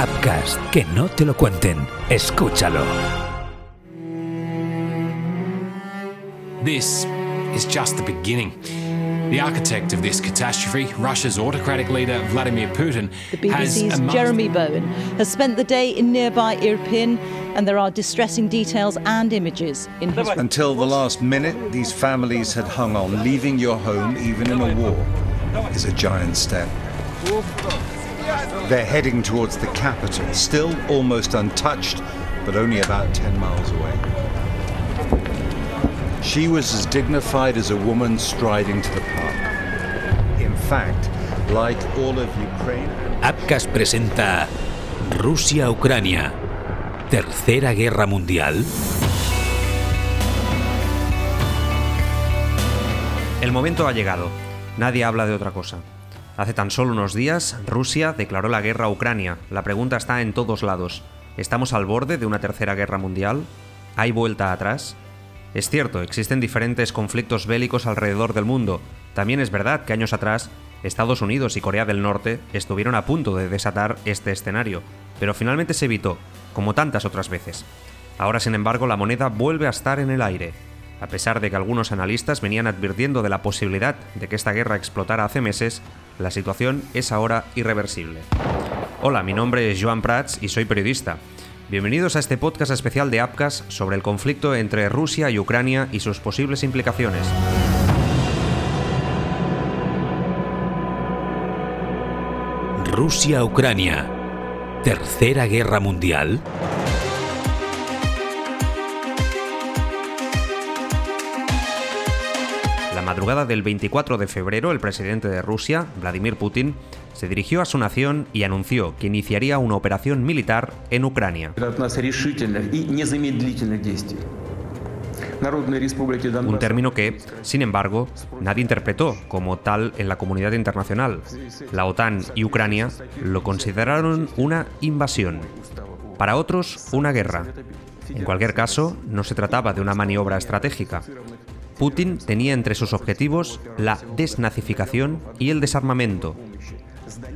Upcast, que no te lo cuenten. Escúchalo. This is just the beginning. The architect of this catastrophe, Russia's autocratic leader Vladimir Putin, The has BBC's amassed- Jeremy Bowen has spent the day in nearby Irpin, and there are distressing details and images in his Until the last minute, these families had hung on. Leaving your home, even in a war, is a giant step. They're heading towards the capital, still almost untouched, but only about 10 miles away. She was as dignified as a woman striding to the park. In fact, like all of Ukraine, Upcast presenta Rusia-Ucrania. Tercera Guerra Mundial. El momento ha llegado. Nadie habla de otra cosa. Hace tan solo unos días, Rusia declaró la guerra a Ucrania. La pregunta está en todos lados. ¿Estamos al borde de una tercera guerra mundial? ¿Hay vuelta atrás? Es cierto, existen diferentes conflictos bélicos alrededor del mundo. También es verdad que años atrás, Estados Unidos y Corea del Norte estuvieron a punto de desatar este escenario, pero finalmente se evitó, como tantas otras veces. Ahora, sin embargo, la moneda vuelve a estar en el aire. A pesar de que algunos analistas venían advirtiendo de la posibilidad de que esta guerra explotara hace meses, la situación es ahora irreversible. Hola, mi nombre es Joan Prats y soy periodista. Bienvenidos a este podcast especial de Apcas sobre el conflicto entre Rusia y Ucrania y sus posibles implicaciones. Rusia-Ucrania. Tercera Guerra Mundial. madrugada del 24 de febrero, el presidente de Rusia, Vladimir Putin, se dirigió a su nación y anunció que iniciaría una operación militar en Ucrania. Un término que, sin embargo, nadie interpretó como tal en la comunidad internacional. La OTAN y Ucrania lo consideraron una invasión, para otros una guerra. En cualquier caso, no se trataba de una maniobra estratégica, Putin tenía entre sus objetivos la desnazificación y el desarmamento,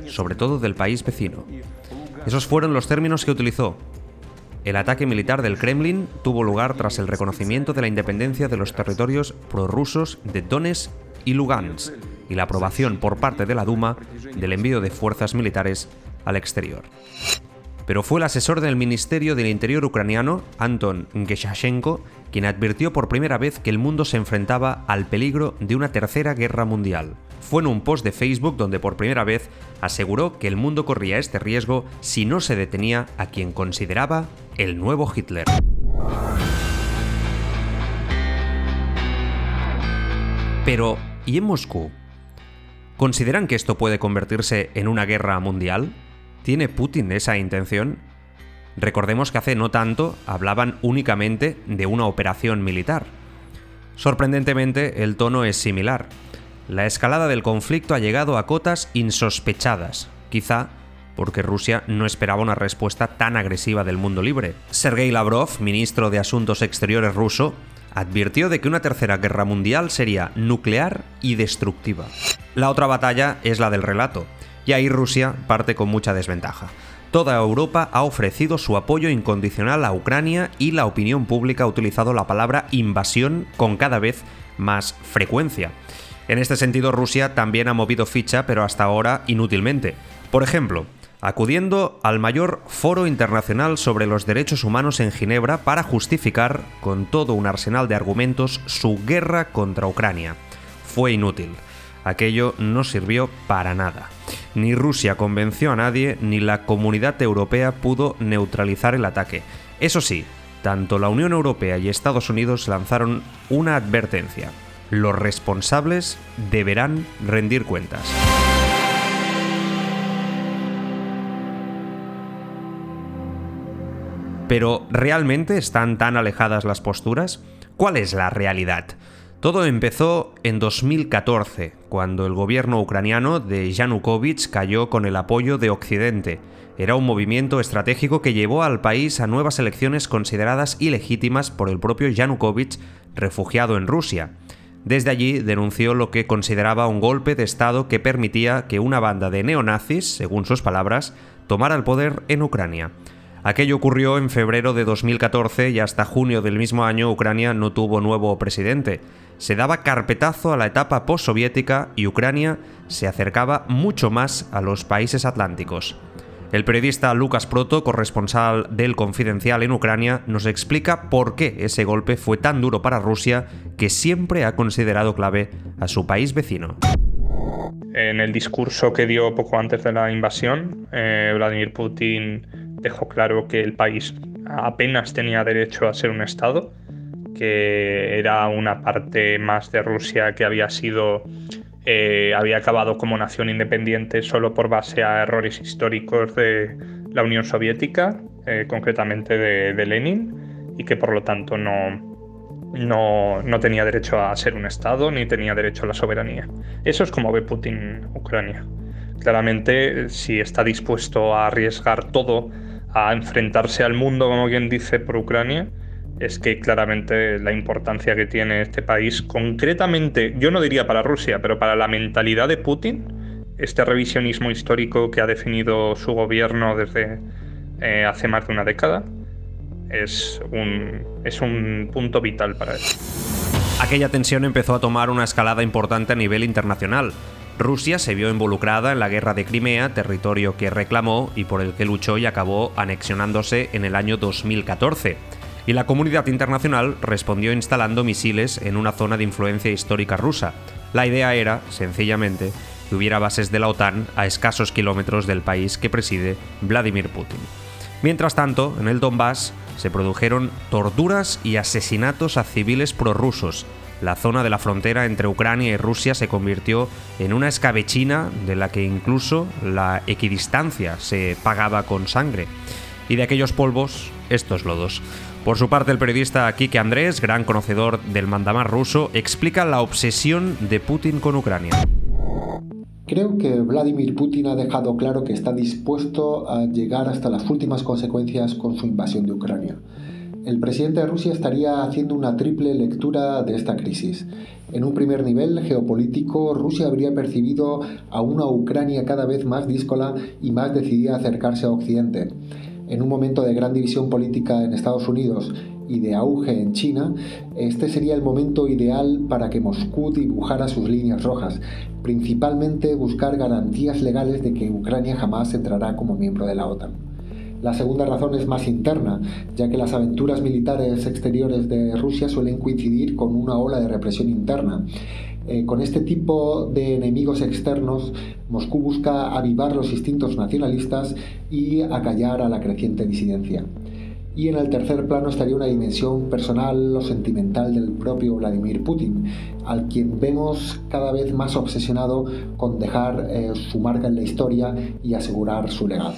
sobre todo del país vecino. Esos fueron los términos que utilizó. El ataque militar del Kremlin tuvo lugar tras el reconocimiento de la independencia de los territorios prorrusos de Donetsk y Lugansk y la aprobación por parte de la Duma del envío de fuerzas militares al exterior. Pero fue el asesor del Ministerio del Interior ucraniano, Anton Geshashenko, quien advirtió por primera vez que el mundo se enfrentaba al peligro de una tercera guerra mundial. Fue en un post de Facebook donde por primera vez aseguró que el mundo corría este riesgo si no se detenía a quien consideraba el nuevo Hitler. Pero, ¿y en Moscú? ¿Consideran que esto puede convertirse en una guerra mundial? ¿Tiene Putin esa intención? Recordemos que hace no tanto hablaban únicamente de una operación militar. Sorprendentemente, el tono es similar. La escalada del conflicto ha llegado a cotas insospechadas, quizá porque Rusia no esperaba una respuesta tan agresiva del mundo libre. Sergei Lavrov, ministro de Asuntos Exteriores ruso, advirtió de que una tercera guerra mundial sería nuclear y destructiva. La otra batalla es la del relato, y ahí Rusia parte con mucha desventaja. Toda Europa ha ofrecido su apoyo incondicional a Ucrania y la opinión pública ha utilizado la palabra invasión con cada vez más frecuencia. En este sentido, Rusia también ha movido ficha, pero hasta ahora inútilmente. Por ejemplo, acudiendo al mayor foro internacional sobre los derechos humanos en Ginebra para justificar, con todo un arsenal de argumentos, su guerra contra Ucrania. Fue inútil. Aquello no sirvió para nada. Ni Rusia convenció a nadie, ni la comunidad europea pudo neutralizar el ataque. Eso sí, tanto la Unión Europea y Estados Unidos lanzaron una advertencia. Los responsables deberán rendir cuentas. Pero ¿realmente están tan alejadas las posturas? ¿Cuál es la realidad? Todo empezó en 2014, cuando el gobierno ucraniano de Yanukovych cayó con el apoyo de Occidente. Era un movimiento estratégico que llevó al país a nuevas elecciones consideradas ilegítimas por el propio Yanukovych, refugiado en Rusia. Desde allí denunció lo que consideraba un golpe de Estado que permitía que una banda de neonazis, según sus palabras, tomara el poder en Ucrania. Aquello ocurrió en febrero de 2014 y hasta junio del mismo año Ucrania no tuvo nuevo presidente. Se daba carpetazo a la etapa postsoviética y Ucrania se acercaba mucho más a los países atlánticos. El periodista Lucas Proto, corresponsal del Confidencial en Ucrania, nos explica por qué ese golpe fue tan duro para Rusia que siempre ha considerado clave a su país vecino. En el discurso que dio poco antes de la invasión, eh, Vladimir Putin dejó claro que el país apenas tenía derecho a ser un Estado, que era una parte más de Rusia que había sido eh, había acabado como nación independiente solo por base a errores históricos de la Unión Soviética, eh, concretamente de, Lenin, y que por lo tanto no, no, no, tenía derecho a ser un Estado ni tenía derecho a la soberanía. Eso es como ve Putin Ucrania. Claramente, si está dispuesto a arriesgar todo a enfrentarse al mundo, como quien dice, por Ucrania, es que claramente la importancia que tiene este país, concretamente, yo no diría para Rusia, pero para la mentalidad de Putin, este revisionismo histórico que ha definido su gobierno desde eh, hace más de una década, es un, es un punto vital para él. Aquella tensión empezó a tomar una escalada importante a nivel internacional. Rusia se vio involucrada en la guerra de Crimea, territorio que reclamó y por el que luchó y acabó anexionándose en el año 2014. Y la comunidad internacional respondió instalando misiles en una zona de influencia histórica rusa. La idea era, sencillamente, que hubiera bases de la OTAN a escasos kilómetros del país que preside Vladimir Putin. Mientras tanto, en el Donbass se produjeron torturas y asesinatos a civiles prorrusos, la zona de la frontera entre Ucrania y Rusia se convirtió en una escabechina de la que incluso la equidistancia se pagaba con sangre. Y de aquellos polvos, estos lodos. Por su parte, el periodista Kike Andrés, gran conocedor del mandamar ruso, explica la obsesión de Putin con Ucrania. Creo que Vladimir Putin ha dejado claro que está dispuesto a llegar hasta las últimas consecuencias con su invasión de Ucrania el presidente de Rusia estaría haciendo una triple lectura de esta crisis. En un primer nivel geopolítico, Rusia habría percibido a una Ucrania cada vez más díscola y más decidida a acercarse a Occidente. En un momento de gran división política en Estados Unidos y de auge en China, este sería el momento ideal para que Moscú dibujara sus líneas rojas, principalmente buscar garantías legales de que Ucrania jamás entrará como miembro de la OTAN. La segunda razón es más interna, ya que las aventuras militares exteriores de Rusia suelen coincidir con una ola de represión interna. Eh, con este tipo de enemigos externos, Moscú busca avivar los instintos nacionalistas y acallar a la creciente disidencia. Y en el tercer plano estaría una dimensión personal o sentimental del propio Vladimir Putin, al quien vemos cada vez más obsesionado con dejar eh, su marca en la historia y asegurar su legado.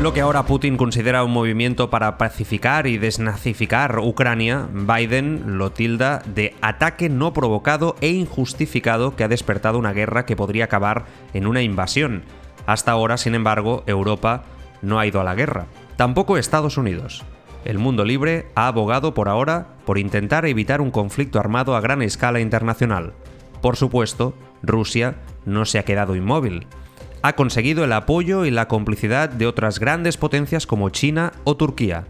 Lo que ahora Putin considera un movimiento para pacificar y desnazificar Ucrania, Biden lo tilda de ataque no provocado e injustificado que ha despertado una guerra que podría acabar en una invasión. Hasta ahora, sin embargo, Europa no ha ido a la guerra. Tampoco Estados Unidos. El mundo libre ha abogado por ahora por intentar evitar un conflicto armado a gran escala internacional. Por supuesto, Rusia no se ha quedado inmóvil ha conseguido el apoyo y la complicidad de otras grandes potencias como China o Turquía.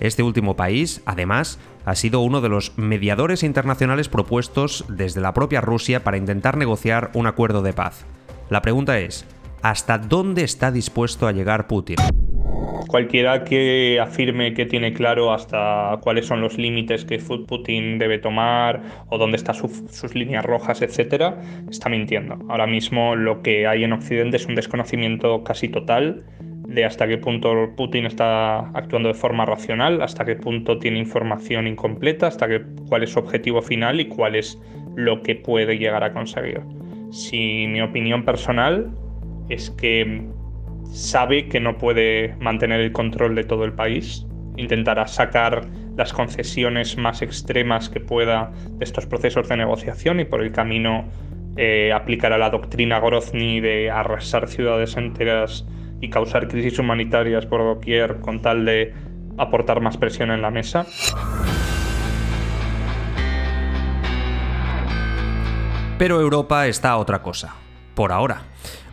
Este último país, además, ha sido uno de los mediadores internacionales propuestos desde la propia Rusia para intentar negociar un acuerdo de paz. La pregunta es, ¿hasta dónde está dispuesto a llegar Putin? Cualquiera que afirme que tiene claro hasta cuáles son los límites que Putin debe tomar o dónde están sus líneas rojas, etcétera, está mintiendo. Ahora mismo lo que hay en Occidente es un desconocimiento casi total de hasta qué punto Putin está actuando de forma racional, hasta qué punto tiene información incompleta, hasta qué, cuál es su objetivo final y cuál es lo que puede llegar a conseguir. Si mi opinión personal es que sabe que no puede mantener el control de todo el país. Intentará sacar las concesiones más extremas que pueda de estos procesos de negociación y por el camino eh, aplicará la doctrina Grozny de arrasar ciudades enteras y causar crisis humanitarias por doquier con tal de aportar más presión en la mesa. Pero Europa está a otra cosa, por ahora.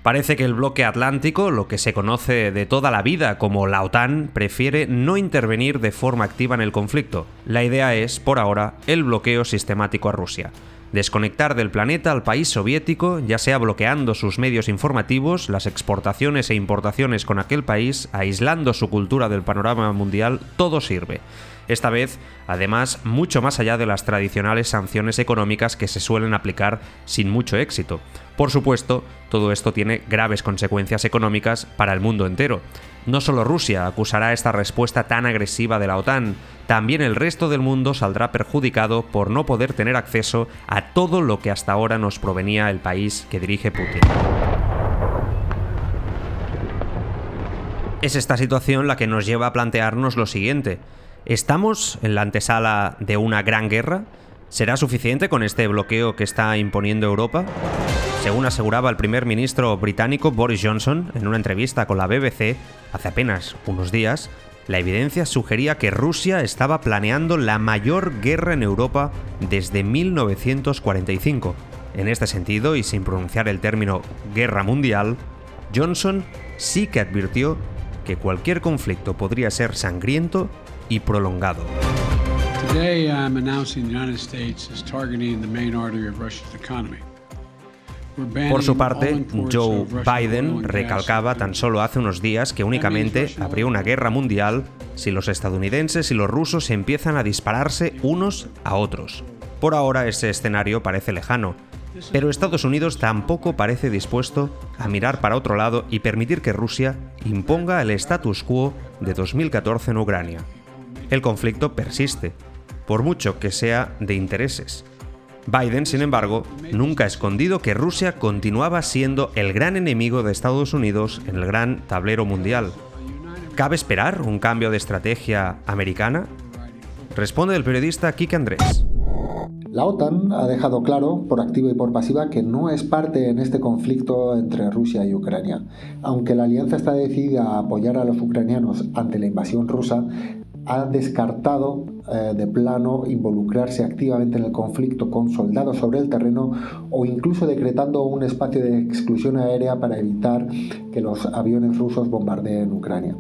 Parece que el bloque atlántico, lo que se conoce de toda la vida como la OTAN, prefiere no intervenir de forma activa en el conflicto. La idea es, por ahora, el bloqueo sistemático a Rusia desconectar del planeta al país soviético, ya sea bloqueando sus medios informativos, las exportaciones e importaciones con aquel país, aislando su cultura del panorama mundial, todo sirve. Esta vez, además, mucho más allá de las tradicionales sanciones económicas que se suelen aplicar sin mucho éxito. Por supuesto, todo esto tiene graves consecuencias económicas para el mundo entero. No solo Rusia acusará esta respuesta tan agresiva de la OTAN, también el resto del mundo saldrá perjudicado por no poder tener acceso a todo lo que hasta ahora nos provenía el país que dirige Putin. Es esta situación la que nos lleva a plantearnos lo siguiente. ¿Estamos en la antesala de una gran guerra? ¿Será suficiente con este bloqueo que está imponiendo Europa? Según aseguraba el primer ministro británico Boris Johnson en una entrevista con la BBC hace apenas unos días, la evidencia sugería que Rusia estaba planeando la mayor guerra en Europa desde 1945. En este sentido, y sin pronunciar el término guerra mundial, Johnson sí que advirtió que cualquier conflicto podría ser sangriento y prolongado. Today I'm announcing the United States is targeting the main artery of Russia's economy. Por su parte, Joe Biden recalcaba tan solo hace unos días que únicamente habría una guerra mundial si los estadounidenses y los rusos empiezan a dispararse unos a otros. Por ahora ese escenario parece lejano, pero Estados Unidos tampoco parece dispuesto a mirar para otro lado y permitir que Rusia imponga el status quo de 2014 en Ucrania. El conflicto persiste, por mucho que sea de intereses. Biden, sin embargo, nunca ha escondido que Rusia continuaba siendo el gran enemigo de Estados Unidos en el gran tablero mundial. ¿Cabe esperar un cambio de estrategia americana? Responde el periodista Kike Andrés. La OTAN ha dejado claro, por activa y por pasiva, que no es parte en este conflicto entre Rusia y Ucrania. Aunque la alianza está decidida a apoyar a los ucranianos ante la invasión rusa, ha descartado eh, de plano involucrarse activamente en el conflicto con soldados sobre el terreno o incluso decretando un espacio de exclusión aérea para evitar que los aviones rusos bombardeen Ucrania.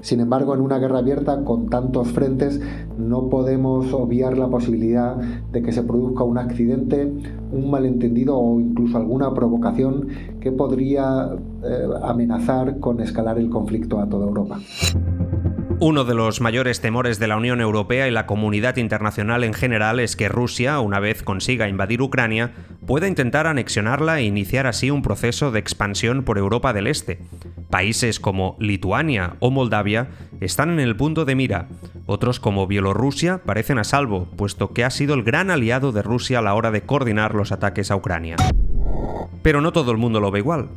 Sin embargo, en una guerra abierta con tantos frentes no podemos obviar la posibilidad de que se produzca un accidente, un malentendido o incluso alguna provocación que podría eh, amenazar con escalar el conflicto a toda Europa. Uno de los mayores temores de la Unión Europea y la comunidad internacional en general es que Rusia, una vez consiga invadir Ucrania, pueda intentar anexionarla e iniciar así un proceso de expansión por Europa del Este. Países como Lituania o Moldavia están en el punto de mira. Otros como Bielorrusia parecen a salvo, puesto que ha sido el gran aliado de Rusia a la hora de coordinar los ataques a Ucrania. Pero no todo el mundo lo ve igual.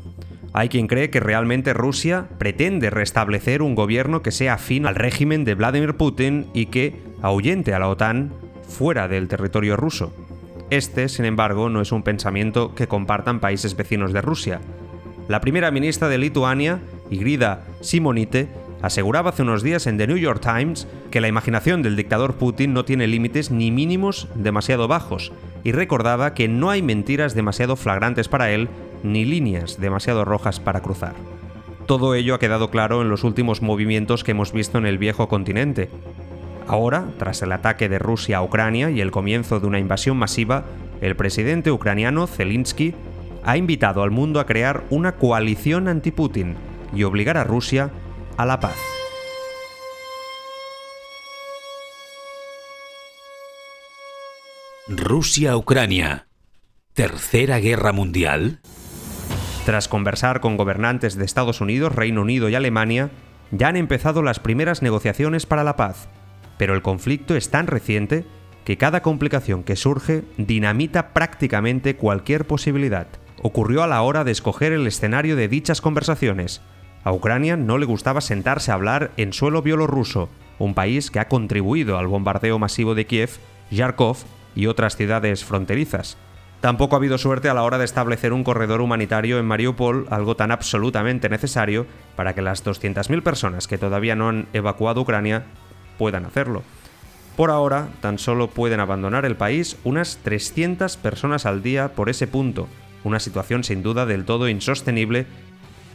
Hay quien cree que realmente Rusia pretende restablecer un gobierno que sea afín al régimen de Vladimir Putin y que ahuyente a la OTAN fuera del territorio ruso. Este, sin embargo, no es un pensamiento que compartan países vecinos de Rusia. La primera ministra de Lituania, Igrida Simonite, aseguraba hace unos días en The New York Times que la imaginación del dictador Putin no tiene límites ni mínimos demasiado bajos, y recordaba que no hay mentiras demasiado flagrantes para él ni líneas demasiado rojas para cruzar. Todo ello ha quedado claro en los últimos movimientos que hemos visto en el viejo continente. Ahora, tras el ataque de Rusia a Ucrania y el comienzo de una invasión masiva, el presidente ucraniano Zelensky ha invitado al mundo a crear una coalición anti-Putin y obligar a Rusia a la paz. Rusia-Ucrania. ¿Tercera Guerra Mundial? Tras conversar con gobernantes de Estados Unidos, Reino Unido y Alemania, ya han empezado las primeras negociaciones para la paz, pero el conflicto es tan reciente que cada complicación que surge dinamita prácticamente cualquier posibilidad. Ocurrió a la hora de escoger el escenario de dichas conversaciones. A Ucrania no le gustaba sentarse a hablar en suelo bielorruso, un país que ha contribuido al bombardeo masivo de Kiev, Yarkov y otras ciudades fronterizas. Tampoco ha habido suerte a la hora de establecer un corredor humanitario en Mariupol, algo tan absolutamente necesario para que las 200.000 personas que todavía no han evacuado Ucrania puedan hacerlo. Por ahora, tan solo pueden abandonar el país unas 300 personas al día por ese punto, una situación sin duda del todo insostenible,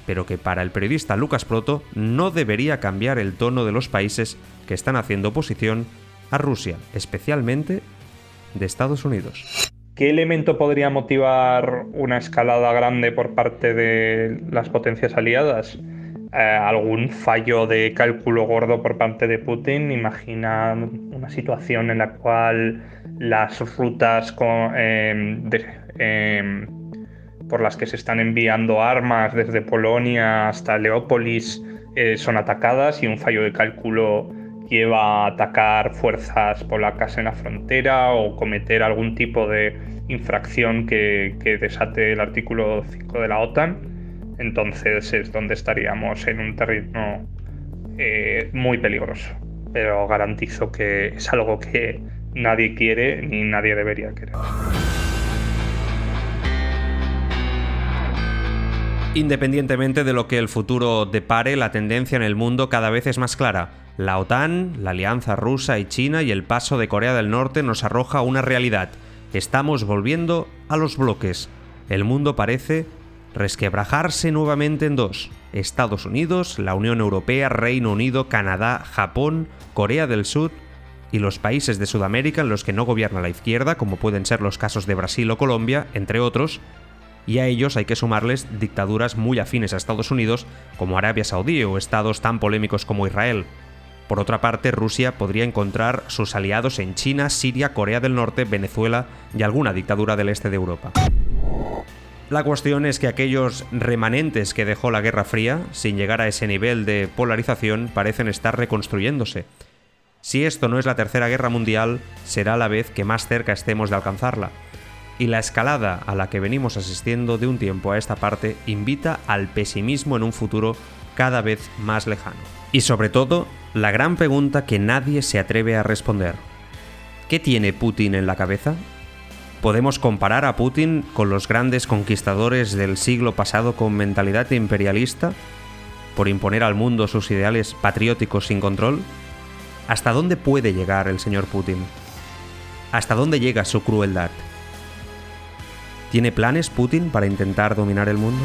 pero que para el periodista Lucas Proto no debería cambiar el tono de los países que están haciendo oposición a Rusia, especialmente de Estados Unidos. ¿Qué elemento podría motivar una escalada grande por parte de las potencias aliadas? Eh, algún fallo de cálculo gordo por parte de Putin. Imagina una situación en la cual las rutas em, em, por las que se están enviando armas desde Polonia hasta Leópolis eh, son atacadas y un fallo de cálculo lleva a atacar fuerzas polacas en la frontera o cometer algún tipo de infracción que, desate el artículo 5 de la OTAN entonces es donde estaríamos en un terreno eh, muy peligroso. Pero garantizo que es algo que nadie quiere ni nadie debería querer. Independientemente de lo que el futuro depare, la tendencia en el mundo cada vez es más clara. La OTAN, la alianza rusa y China y el paso de Corea del Norte nos arroja una realidad. Estamos volviendo a los bloques. El mundo parece resquebrajarse nuevamente en dos. Estados Unidos, la Unión Europea, Reino Unido, Canadá, Japón, Corea del Sur y los países de Sudamérica en los que no gobierna la izquierda, como pueden ser los casos de Brasil o Colombia, entre otros, y a ellos hay que sumarles dictaduras muy afines a Estados Unidos, como Arabia Saudí o estados tan polémicos como Israel. Por otra parte, Rusia podría encontrar sus aliados en China, Siria, Corea del Norte, Venezuela y alguna dictadura del este de Europa. La cuestión es que aquellos remanentes que dejó la Guerra Fría, sin llegar a ese nivel de polarización, parecen estar reconstruyéndose. Si esto no es la Tercera Guerra Mundial, será la vez que más cerca estemos de alcanzarla. Y la escalada a la que venimos asistiendo de un tiempo a esta parte invita al pesimismo en un futuro cada vez más lejano. Y sobre todo, la gran pregunta que nadie se atreve a responder. ¿Qué tiene Putin en la cabeza? Podemos comparar a Putin con los grandes conquistadores del siglo pasado con mentalidad imperialista por imponer al mundo sus ideales patrióticos sin control. ¿Hasta dónde puede llegar el señor Putin? ¿Hasta dónde llega su crueldad? ¿Tiene planes Putin para intentar dominar el mundo?